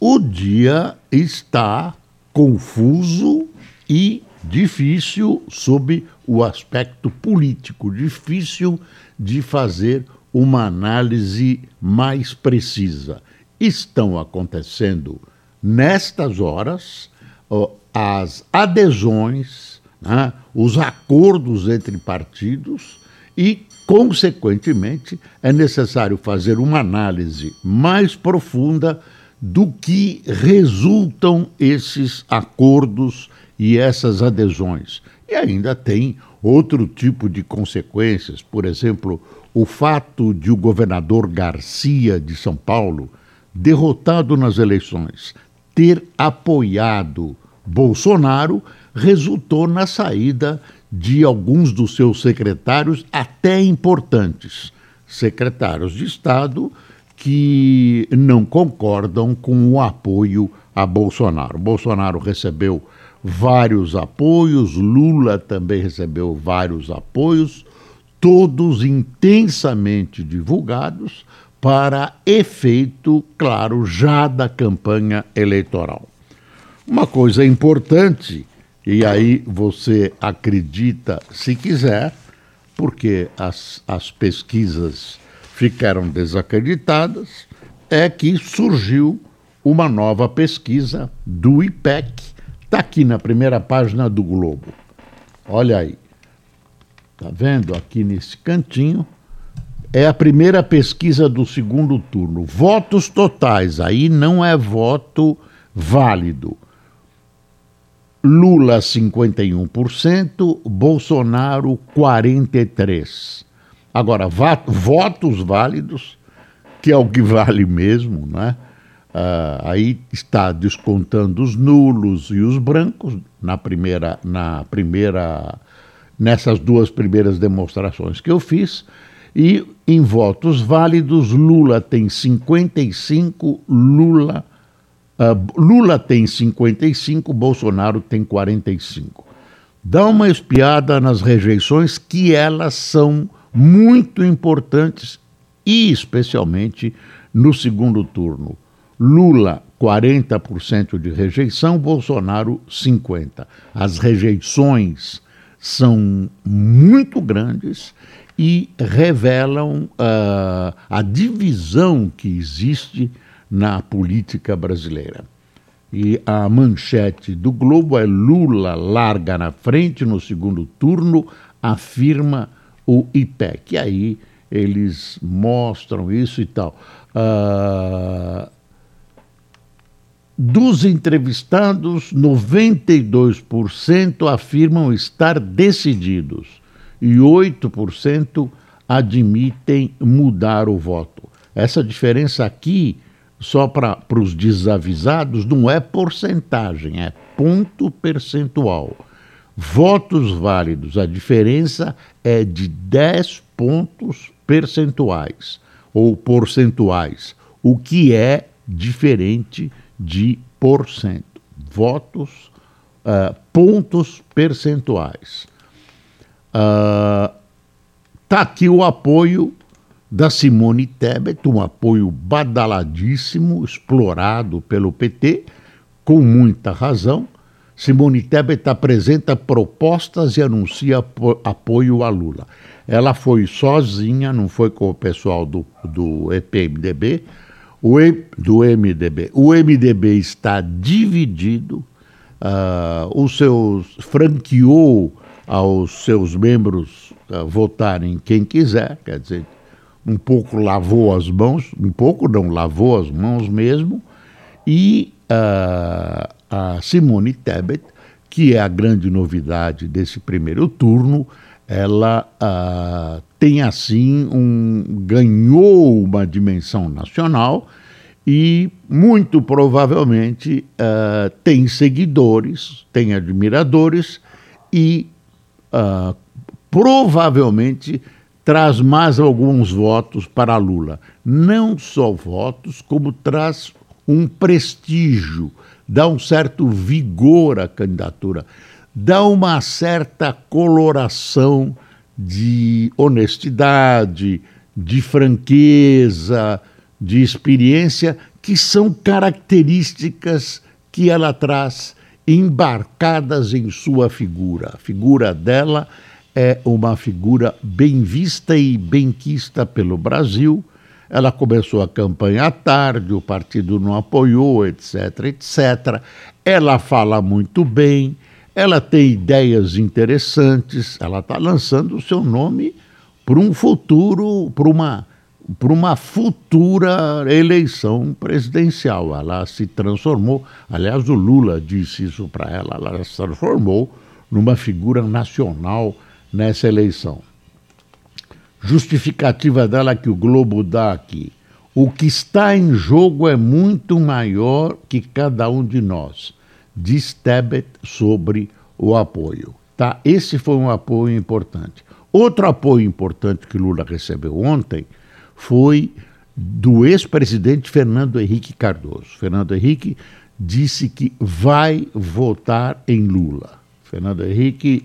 o dia está confuso e difícil sob o aspecto político, difícil de fazer uma análise mais precisa. Estão acontecendo nestas horas as adesões, né, os acordos entre partidos e, consequentemente, é necessário fazer uma análise mais profunda do que resultam esses acordos e essas adesões. E ainda tem outro tipo de consequências, por exemplo, o fato de o governador Garcia de São Paulo, derrotado nas eleições, ter apoiado Bolsonaro, resultou na saída de alguns dos seus secretários, até importantes, secretários de Estado que não concordam com o apoio a Bolsonaro. Bolsonaro recebeu vários apoios, Lula também recebeu vários apoios, todos intensamente divulgados para efeito, claro, já da campanha eleitoral. Uma coisa importante, e aí você acredita se quiser, porque as, as pesquisas ficaram desacreditadas, é que surgiu uma nova pesquisa do IPEC, está aqui na primeira página do Globo. Olha aí. Está vendo aqui nesse cantinho? É a primeira pesquisa do segundo turno. Votos totais, aí não é voto válido. Lula 51%, Bolsonaro 43%. Agora, votos válidos, que é o que vale mesmo, né? Aí está descontando os nulos e os brancos na primeira, na primeira, nessas duas primeiras demonstrações que eu fiz. E em votos válidos, Lula tem 55, Lula, uh, Lula tem 55, Bolsonaro tem 45. Dá uma espiada nas rejeições que elas são muito importantes e especialmente no segundo turno. Lula, 40% de rejeição, Bolsonaro, 50%. As rejeições são muito grandes e revelam uh, a divisão que existe na política brasileira. E a manchete do Globo é Lula larga na frente no segundo turno, afirma o IPEC. E aí eles mostram isso e tal. Uh, dos entrevistados, 92% afirmam estar decididos e 8% admitem mudar o voto. Essa diferença aqui, só para os desavisados, não é porcentagem, é ponto percentual votos válidos. A diferença é de 10 pontos percentuais ou porcentuais, o que é diferente de porcento. Votos, uh, pontos percentuais. Está uh, aqui o apoio da Simone Tebet, um apoio badaladíssimo, explorado pelo PT, com muita razão, Simone Tebet apresenta propostas e anuncia apoio a Lula. Ela foi sozinha, não foi com o pessoal do, do EPMDB, o e, do MDB. O MDB está dividido, uh, os seus franqueou aos seus membros uh, votarem quem quiser, quer dizer, um pouco lavou as mãos, um pouco não, lavou as mãos mesmo, e uh, a Simone Tebet, que é a grande novidade desse primeiro turno, ela uh, tem assim um ganhou uma dimensão nacional e muito provavelmente uh, tem seguidores, tem admiradores e uh, provavelmente traz mais alguns votos para Lula. Não só votos, como traz um prestígio, dá um certo vigor à candidatura, dá uma certa coloração de honestidade, de franqueza, de experiência, que são características que ela traz embarcadas em sua figura. A figura dela é uma figura bem vista e bem quista pelo Brasil. Ela começou a campanha à tarde, o partido não apoiou, etc, etc. Ela fala muito bem, ela tem ideias interessantes, ela está lançando o seu nome para um futuro, para uma para uma futura eleição presidencial. Ela se transformou, aliás, o Lula disse isso para ela, ela se transformou numa figura nacional nessa eleição. Justificativa dela que o Globo dá aqui. O que está em jogo é muito maior que cada um de nós, diz Tebet sobre o apoio. Tá? Esse foi um apoio importante. Outro apoio importante que Lula recebeu ontem foi do ex-presidente Fernando Henrique Cardoso. Fernando Henrique disse que vai votar em Lula. Fernando Henrique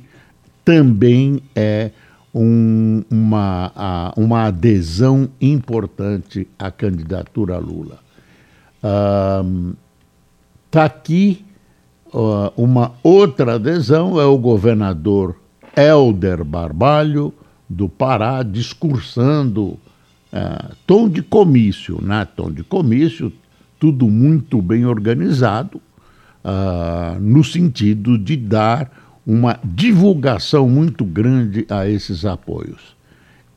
também é um, uma, uma adesão importante à candidatura a Lula. Está aqui uh, uma outra adesão, é o governador Helder Barbalho, do Pará, discursando uh, tom de comício, né? tom de comício, tudo muito bem organizado, uh, no sentido de dar uma divulgação muito grande a esses apoios.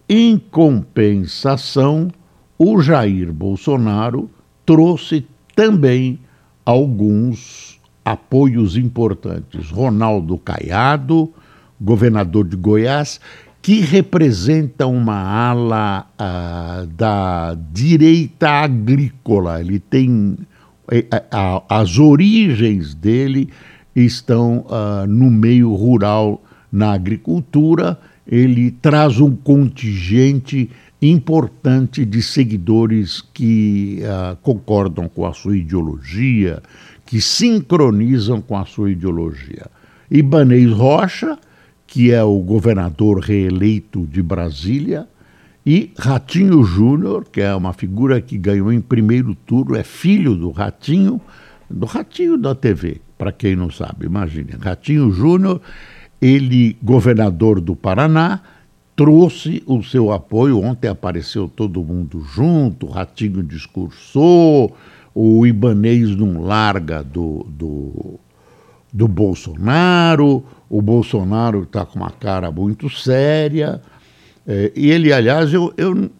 Em compensação, o Jair Bolsonaro trouxe também alguns apoios importantes. Ronaldo Caiado, governador de Goiás, que representa uma ala uh, da direita agrícola. Ele tem uh, as origens dele estão uh, no meio rural, na agricultura. Ele traz um contingente importante de seguidores que uh, concordam com a sua ideologia, que sincronizam com a sua ideologia. Ibanez Rocha, que é o governador reeleito de Brasília, e Ratinho Júnior, que é uma figura que ganhou em primeiro turno, é filho do Ratinho, do Ratinho da TV, para quem não sabe, imagine. Ratinho Júnior, ele, governador do Paraná, trouxe o seu apoio. Ontem apareceu todo mundo junto, Ratinho discursou, o Ibanês não larga do, do, do Bolsonaro, o Bolsonaro está com uma cara muito séria. É, e ele, aliás, eu, eu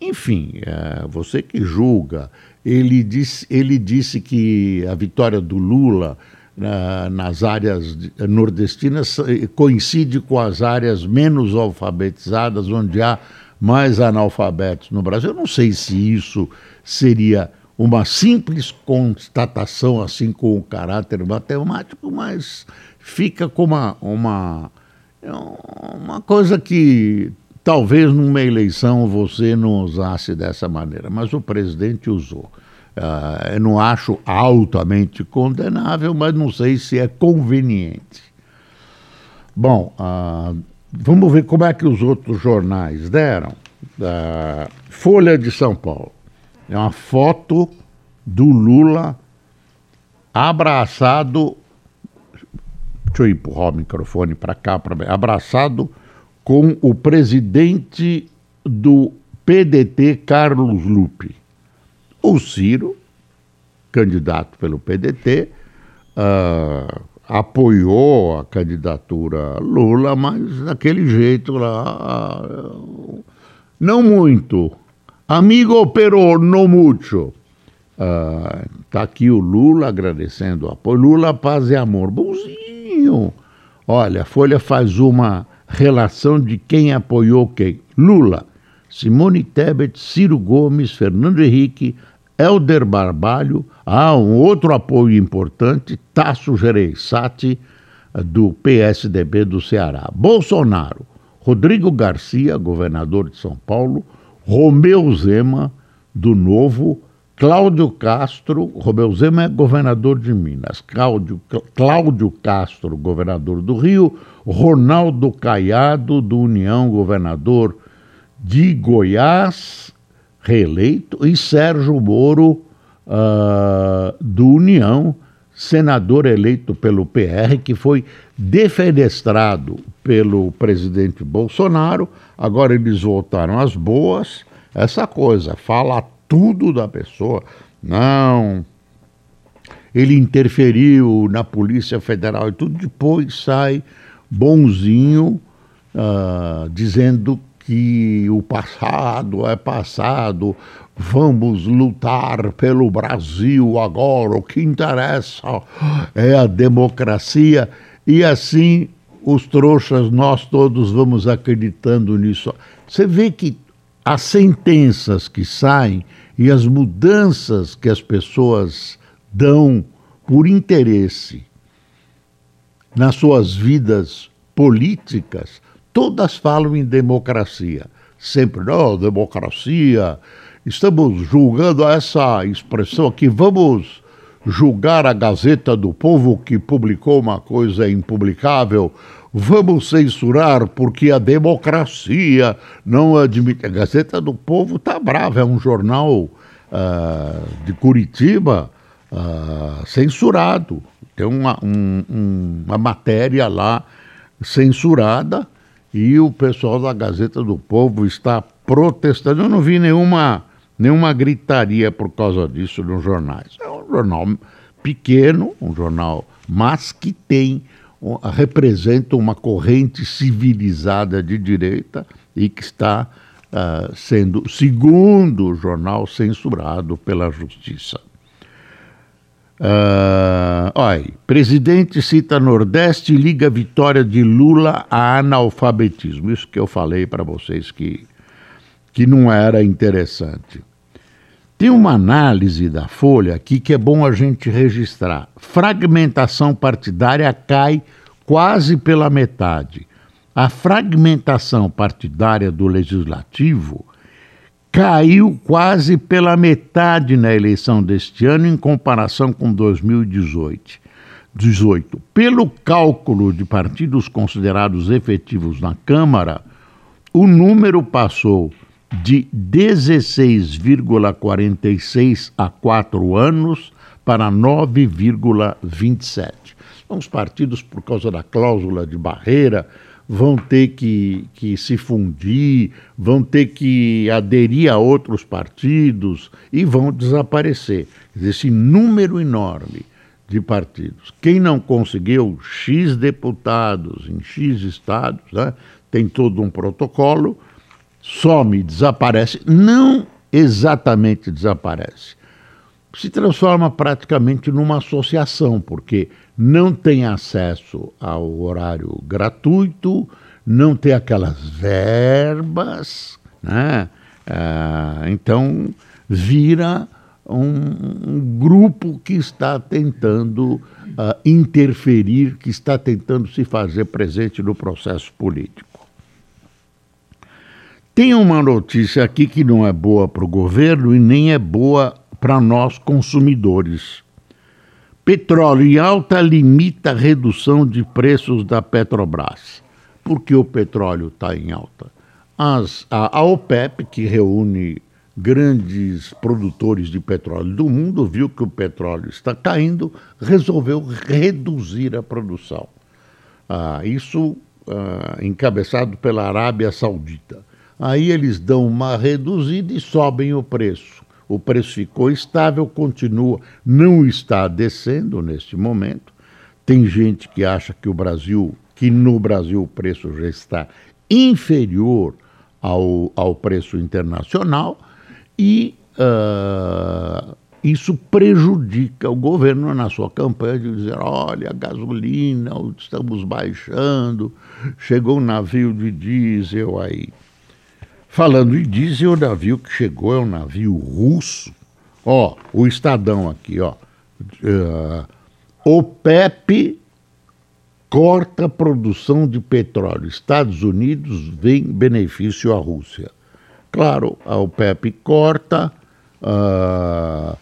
enfim, é, você que julga, ele disse, ele disse que a vitória do Lula na, nas áreas nordestinas coincide com as áreas menos alfabetizadas, onde há mais analfabetos no Brasil. Eu não sei se isso seria uma simples constatação, assim, com o caráter matemático, mas fica como uma, uma, uma coisa que talvez numa eleição você não usasse dessa maneira, mas o presidente usou. Uh, eu não acho altamente condenável, mas não sei se é conveniente. Bom, uh, vamos ver como é que os outros jornais deram. Uh, Folha de São Paulo. É uma foto do Lula abraçado. Deixa eu empurrar o microfone para cá, para abraçado com o presidente do PDT, Carlos Lupe. O Ciro, candidato pelo PDT, uh, ah, apoiou a candidatura Lula, mas daquele jeito lá. Uh, não muito. Amigo, pero no mucho. Está uh, aqui o Lula agradecendo o apoio. Lula, paz e amor. Bonzinho. Olha, a Folha faz uma relação de quem apoiou quem. Lula, Simone Tebet, Ciro Gomes, Fernando Henrique, Helder Barbalho, há um outro apoio importante, Tasso Gereissati, do PSDB do Ceará. Bolsonaro, Rodrigo Garcia, governador de São Paulo, Romeu Zema, do Novo, Cláudio Castro, Romeu Zema é governador de Minas, Cláudio, Cláudio Castro, governador do Rio, Ronaldo Caiado, do União, governador de Goiás, reeleito, e Sérgio Moro, uh, do União, senador eleito pelo PR, que foi defenestrado pelo presidente Bolsonaro. Agora eles voltaram às boas. Essa coisa, fala tudo da pessoa. Não, ele interferiu na Polícia Federal e tudo. Depois sai bonzinho, uh, dizendo que o passado é passado, vamos lutar pelo Brasil agora, o que interessa é a democracia, e assim os trouxas, nós todos vamos acreditando nisso. Você vê que as sentenças que saem e as mudanças que as pessoas dão por interesse nas suas vidas políticas todas falam em democracia. Sempre, não, democracia. Estamos julgando essa expressão aqui, vamos julgar a Gazeta do Povo que publicou uma coisa impublicável, vamos censurar porque a democracia não admite. A Gazeta do Povo está brava, é um jornal uh, de Curitiba uh, censurado. Tem uma, um, uma matéria lá censurada e o pessoal da Gazeta do Povo está protestando. Eu não vi nenhuma, nenhuma gritaria por causa disso nos jornais. É um jornal pequeno, um jornal, mas que tem representa uma corrente civilizada de direita e que está uh, sendo, segundo o jornal, censurado pela justiça. Uh, olha, presidente cita Nordeste e liga a vitória de Lula a analfabetismo. Isso que eu falei para vocês que, que não era interessante. Tem uma análise da Folha aqui que é bom a gente registrar. Fragmentação partidária cai quase pela metade. A fragmentação partidária do legislativo caiu quase pela metade na eleição deste ano em comparação com 2018. 18. Pelo cálculo de partidos considerados efetivos na Câmara, o número passou de 16,46 a quatro anos para 9,27. Então, os partidos, por causa da cláusula de barreira, vão ter que, que se fundir, vão ter que aderir a outros partidos e vão desaparecer. Esse número enorme de partidos. Quem não conseguiu X deputados em X estados, né, tem todo um protocolo, some, desaparece. Não exatamente desaparece. Se transforma praticamente numa associação, porque não tem acesso ao horário gratuito, não tem aquelas verbas, né? Ah, então vira um, um, grupo que está tentando uh, interferir, que está tentando se fazer presente no processo político. Tem uma notícia aqui que não é boa para o governo e nem é boa para nós consumidores. Petróleo em alta limita a redução de preços da Petrobras. Por que o petróleo está em alta? As, a, a OPEP, que reúne grandes produtores de petróleo do mundo, viu que o petróleo está caindo, resolveu reduzir a produção. Ah, isso ah, encabeçado pela Arábia Saudita. Aí eles dão uma reduzida e sobem o preço o preço ficou estável, continua, não está descendo neste momento. Tem gente que acha que o Brasil, que no Brasil o preço já está inferior ao, ao preço internacional e uh, isso prejudica o governo na sua campanha de dizer, olha, a gasolina, estamos baixando, chegou um navio de diesel aí. Falando em diesel, o navio que chegou é um navio russo, Ó, o Estadão aqui, ó. Uh, o PEP corta a produção de petróleo. Estados Unidos vem benefício à Rússia. Claro, a OPEP corta, uh,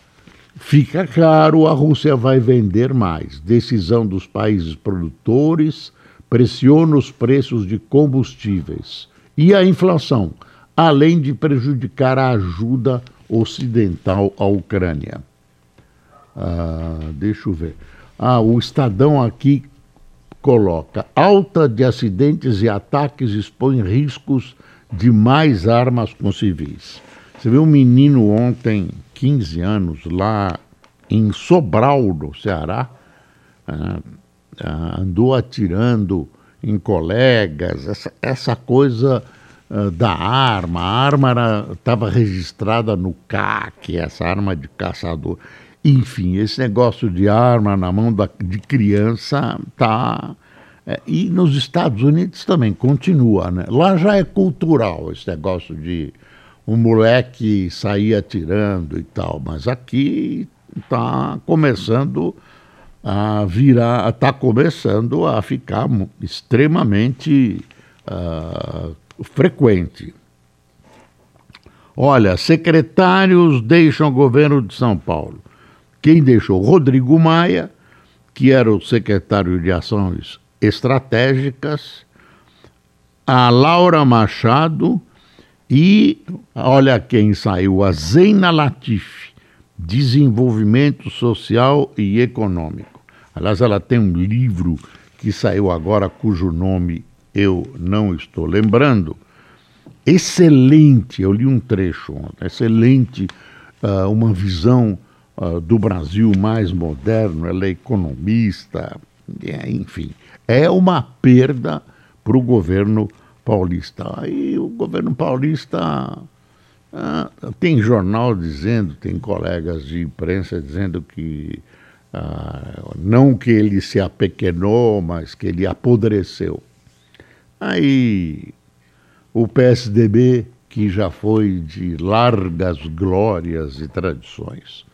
fica caro, a Rússia vai vender mais. Decisão dos países produtores pressiona os preços de combustíveis e a inflação, além de prejudicar a ajuda ocidental à Ucrânia. Ah, deixa eu ver. Ah, o Estadão aqui coloca: alta de acidentes e ataques expõe riscos de mais armas com civis. Você viu um menino ontem, 15 anos, lá em Sobral, no Ceará, ah, ah, andou atirando em colegas, essa, essa coisa ah, da arma. A arma estava registrada no CAC, essa arma de caçador. Enfim, esse negócio de arma na mão da, de criança tá. É, e nos Estados Unidos também continua, né? Lá já é cultural esse negócio de um moleque sair atirando e tal, mas aqui está começando a virar, está começando a ficar extremamente uh, frequente. Olha, secretários deixam o governo de São Paulo. Quem deixou? Rodrigo Maia, que era o secretário de Ações Estratégicas, a Laura Machado e, olha quem saiu, a Zeina Latif, Desenvolvimento Social e Econômico. Aliás, ela tem um livro que saiu agora, cujo nome eu não estou lembrando. Excelente, eu li um trecho ontem, excelente, uh, uma visão uh, do Brasil mais moderno, ela é economista, é, enfim, é uma perda para o governo paulista. Aí o governo paulista uh, tem jornal dizendo, tem colegas de imprensa dizendo que não que ele se apequenou, mas que ele apodreceu. Aí o PSDB, que já foi de largas glórias e tradições,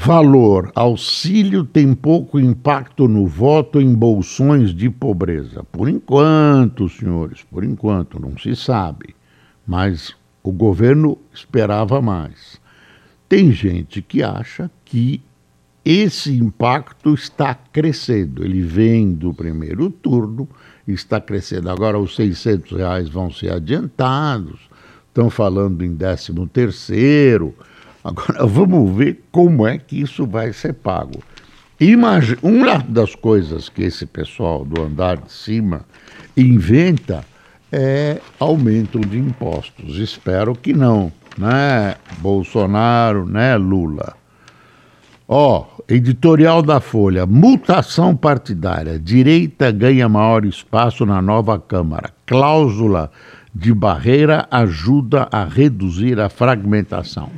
Valor: auxílio tem pouco impacto no voto em bolsões de pobreza. Por enquanto, senhores, por enquanto, não se sabe. Mas o governo esperava mais. Tem gente que acha que esse impacto está crescendo. Ele vem do primeiro turno, está crescendo. Agora os 600 reais vão ser adiantados. Estão falando em 13 terceiro Agora vamos ver como é que isso vai ser pago. Imagina, uma das coisas que esse pessoal do andar de cima inventa é aumento de impostos. Espero que não, né, Bolsonaro, né, Lula. Ó, oh, editorial da Folha, mutação partidária, direita ganha maior espaço na nova Câmara. Cláusula de barreira ajuda a reduzir a fragmentação.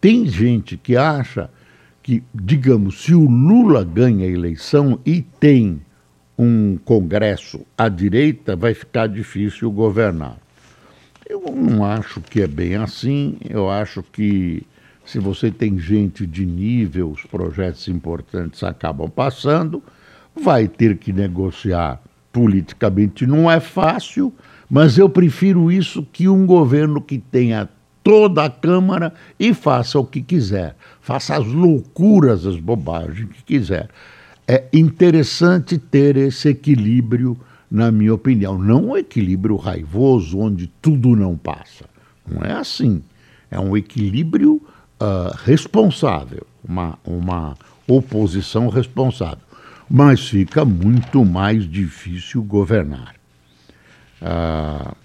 Tem gente que acha que, digamos, se o Lula ganha a eleição e tem um Congresso à direita, vai ficar difícil governar. Eu não acho que é bem assim. Eu acho que se você tem gente de nível, os projetos importantes acabam passando, vai ter que negociar politicamente. Não é fácil, mas eu prefiro isso que um governo que tenha toda a Câmara e faça o que quiser, faça as loucuras, as bobagens que quiser. É interessante ter esse equilíbrio, na minha opinião. Não um equilíbrio raivoso, onde tudo não passa. Não é assim. É um equilíbrio uh, responsável, uma, uma oposição responsável. Mas fica muito mais difícil governar. Uh,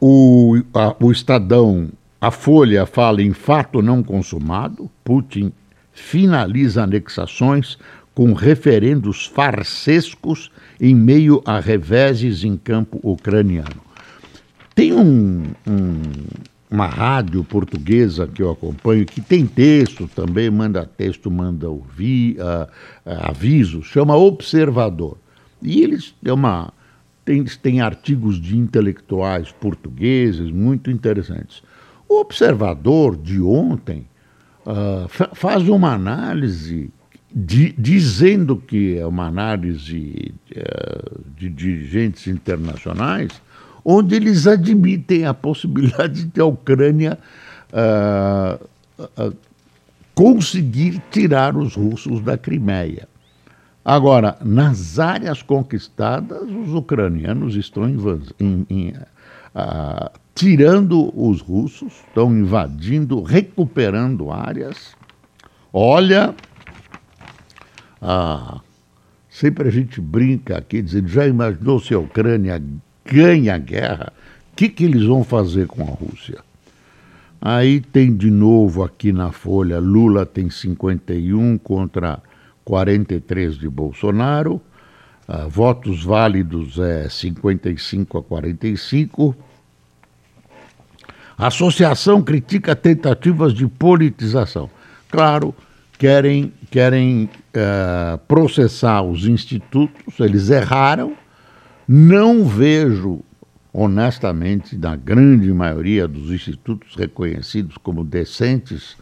o, a, o Estadão, a Folha fala em fato não consumado, Putin finaliza anexações com referendos farsescos em meio a reveses em campo ucraniano. Tem um, um, uma rádio portuguesa que eu acompanho que tem texto também, manda texto, manda ouvir, uh, uh, aviso, chama Observador. E eles é uma tem, tem artigos de intelectuais portugueses muito interessantes. O observador de ontem uh, faz uma análise de, dizendo que é uma análise uh, de dirigentes internacionais, onde eles admitem a possibilidade de a Ucrânia uh, conseguir tirar os russos da Crimeia. Agora, nas áreas conquistadas, os ucranianos estão em, em, uh, tirando os russos, estão invadindo, recuperando áreas. Olha, uh, sempre a gente brinca aqui, dizendo, já imaginou se a Ucrânia ganha a guerra? O que, que eles vão fazer com a Rússia? Aí tem de novo aqui na Folha, Lula tem 51 contra 43 de Bolsonaro, uh, votos válidos é 55 a 45. A associação critica tentativas de politização. Claro, querem, querem uh, processar os institutos, eles erraram. Não vejo honestamente, na grande maioria dos institutos reconhecidos como decentes,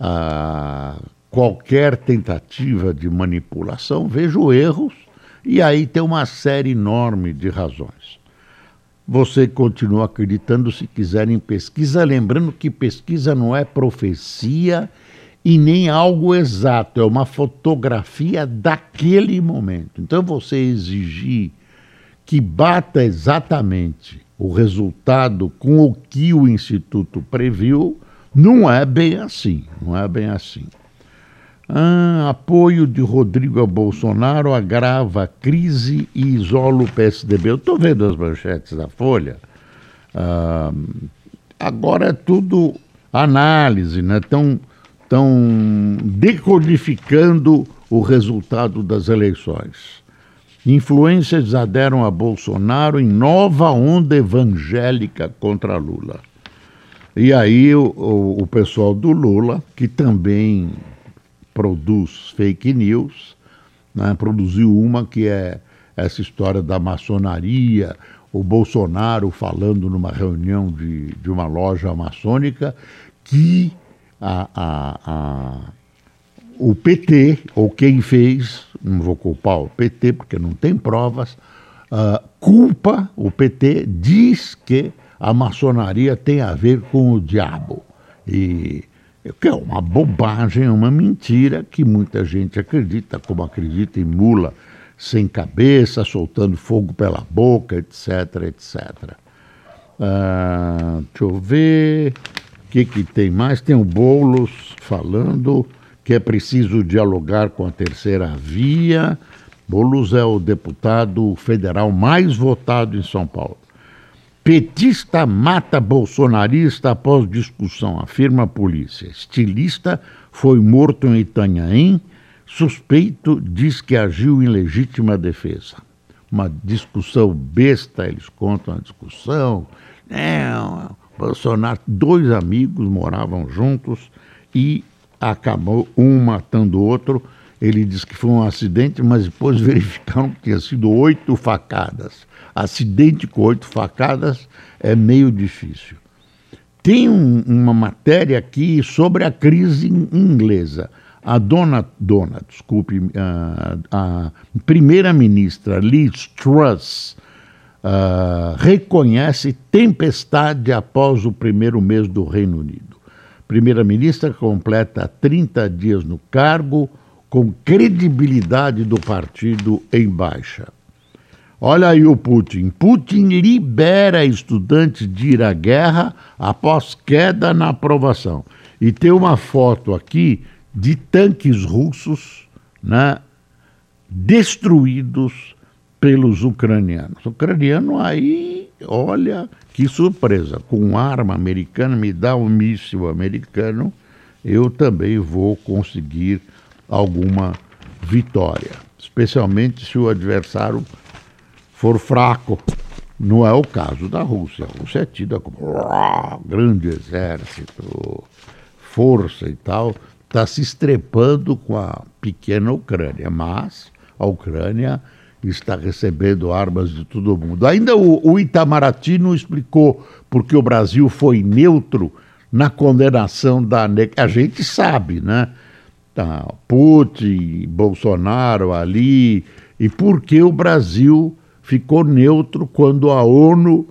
a qualquer tentativa de manipulação, vejo erros e aí tem uma série enorme de razões. Você continua acreditando se quiser em pesquisa, lembrando que pesquisa não é profecia e nem algo exato, é uma fotografia daquele momento. Então você exigir que bata exatamente o resultado com o que o Instituto previu, não é bem assim, não é bem assim. Ah, apoio de Rodrigo a Bolsonaro agrava a crise e isola o PSDB. Eu estou vendo as manchetes da Folha. Ah, agora é tudo análise, né? Estão tão decodificando o resultado das eleições. Influências aderam a Bolsonaro em nova onda evangélica contra Lula. E aí o, o, o pessoal do Lula, que também produz fake news, né, produziu uma que é essa história da maçonaria, o Bolsonaro falando numa reunião de, de uma loja maçônica que a, a, a, o PT, ou quem fez, não vou culpar o PT porque não tem provas, uh, culpa o PT, diz que a maçonaria tem a ver com o diabo. E que é uma bobagem, uma mentira que muita gente acredita, como acredita em mula sem cabeça, soltando fogo pela boca, etc, etc. Uh, deixa eu ver. O que, que tem mais? Tem o Boulos falando que é preciso dialogar com a terceira via. Boulos é o deputado federal mais votado em São Paulo. Petista mata bolsonarista após discussão, afirma a polícia. Estilista foi morto em Itanhaém. Suspeito diz que agiu em legítima defesa. Uma discussão besta, eles contam a discussão. Não, Bolsonaro, dois amigos moravam juntos e acabou um matando o outro. Ele disse que foi um acidente, mas depois verificaram que tinha sido oito facadas. Acidente com oito facadas é meio difícil. Tem um, uma matéria aqui sobre a crise inglesa. A dona, dona desculpe, a, a primeira-ministra Liz Truss uh, reconhece tempestade após o primeiro mês do Reino Unido primeira-ministra completa 30 dias no cargo, com credibilidade do partido em baixa. Olha aí o Putin. Putin libera estudantes de ir à guerra após queda na aprovação. E tem uma foto aqui de tanques russos né, destruídos pelos ucranianos. O ucraniano aí, olha, que surpresa, com arma americana, me dá um míssil americano, eu também vou conseguir alguma vitória. Especialmente se o adversário for fraco. Não é o caso da Rússia. A Rússia é tida como grande exército, força e tal. Está se estrepando com a pequena Ucrânia, mas a Ucrânia está recebendo armas de todo mundo. Ainda o, o Itamaraty não explicou porque o Brasil foi neutro na condenação da a gente sabe, né? Tá, Putin, Bolsonaro ali, e por que o Brasil ficou neutro quando a ONU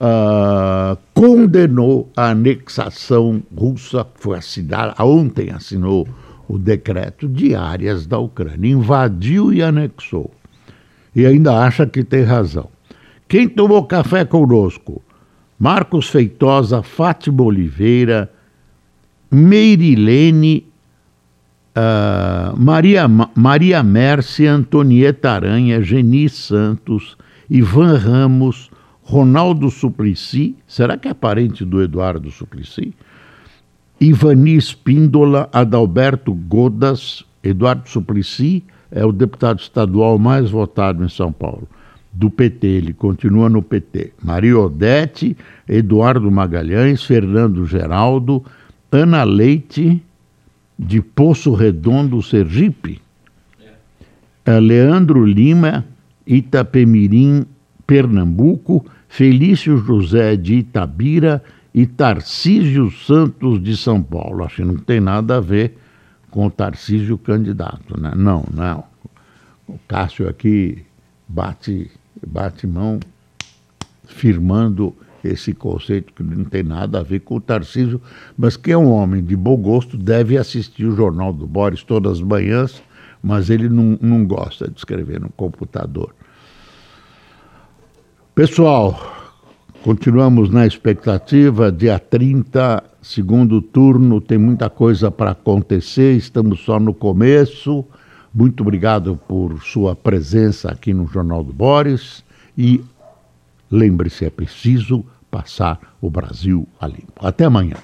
uh, condenou a anexação russa, foi assinada, ontem assinou o decreto de áreas da Ucrânia, invadiu e anexou. E ainda acha que tem razão. Quem tomou café conosco? Marcos Feitosa, Fátima Oliveira, Meirilene, uh, Maria, Maria Mércia, Antonieta Aranha, Geni Santos, Ivan Ramos, Ronaldo Suplicy, será que é parente do Eduardo Suplicy? Ivani Espíndola, Adalberto Godas, Eduardo Suplicy é o deputado estadual mais votado em São Paulo do PT, ele continua no PT. Maria Odete, Eduardo Magalhães, Fernando Geraldo, Ana Leite, de Poço Redondo, Sergipe, é. Leandro Lima, Itapemirim, Pernambuco, Felício José de Itabira e Tarcísio Santos de São Paulo. Acho que não tem nada a ver com o Tarcísio candidato, né? Não, não. O Cássio aqui bate bate mão firmando esse conceito que não tem nada a ver com o Tarcísio, mas que é um homem de bom gosto, deve assistir o Jornal do Boris todas as manhãs, mas ele não, não gosta de escrever no computador. Pessoal, continuamos na expectativa, dia 30, segundo turno, tem muita coisa para acontecer, estamos só no começo. Muito obrigado por sua presença aqui no Jornal do Boris e lembre-se, é preciso passar o Brasil a limpo. Até amanhã.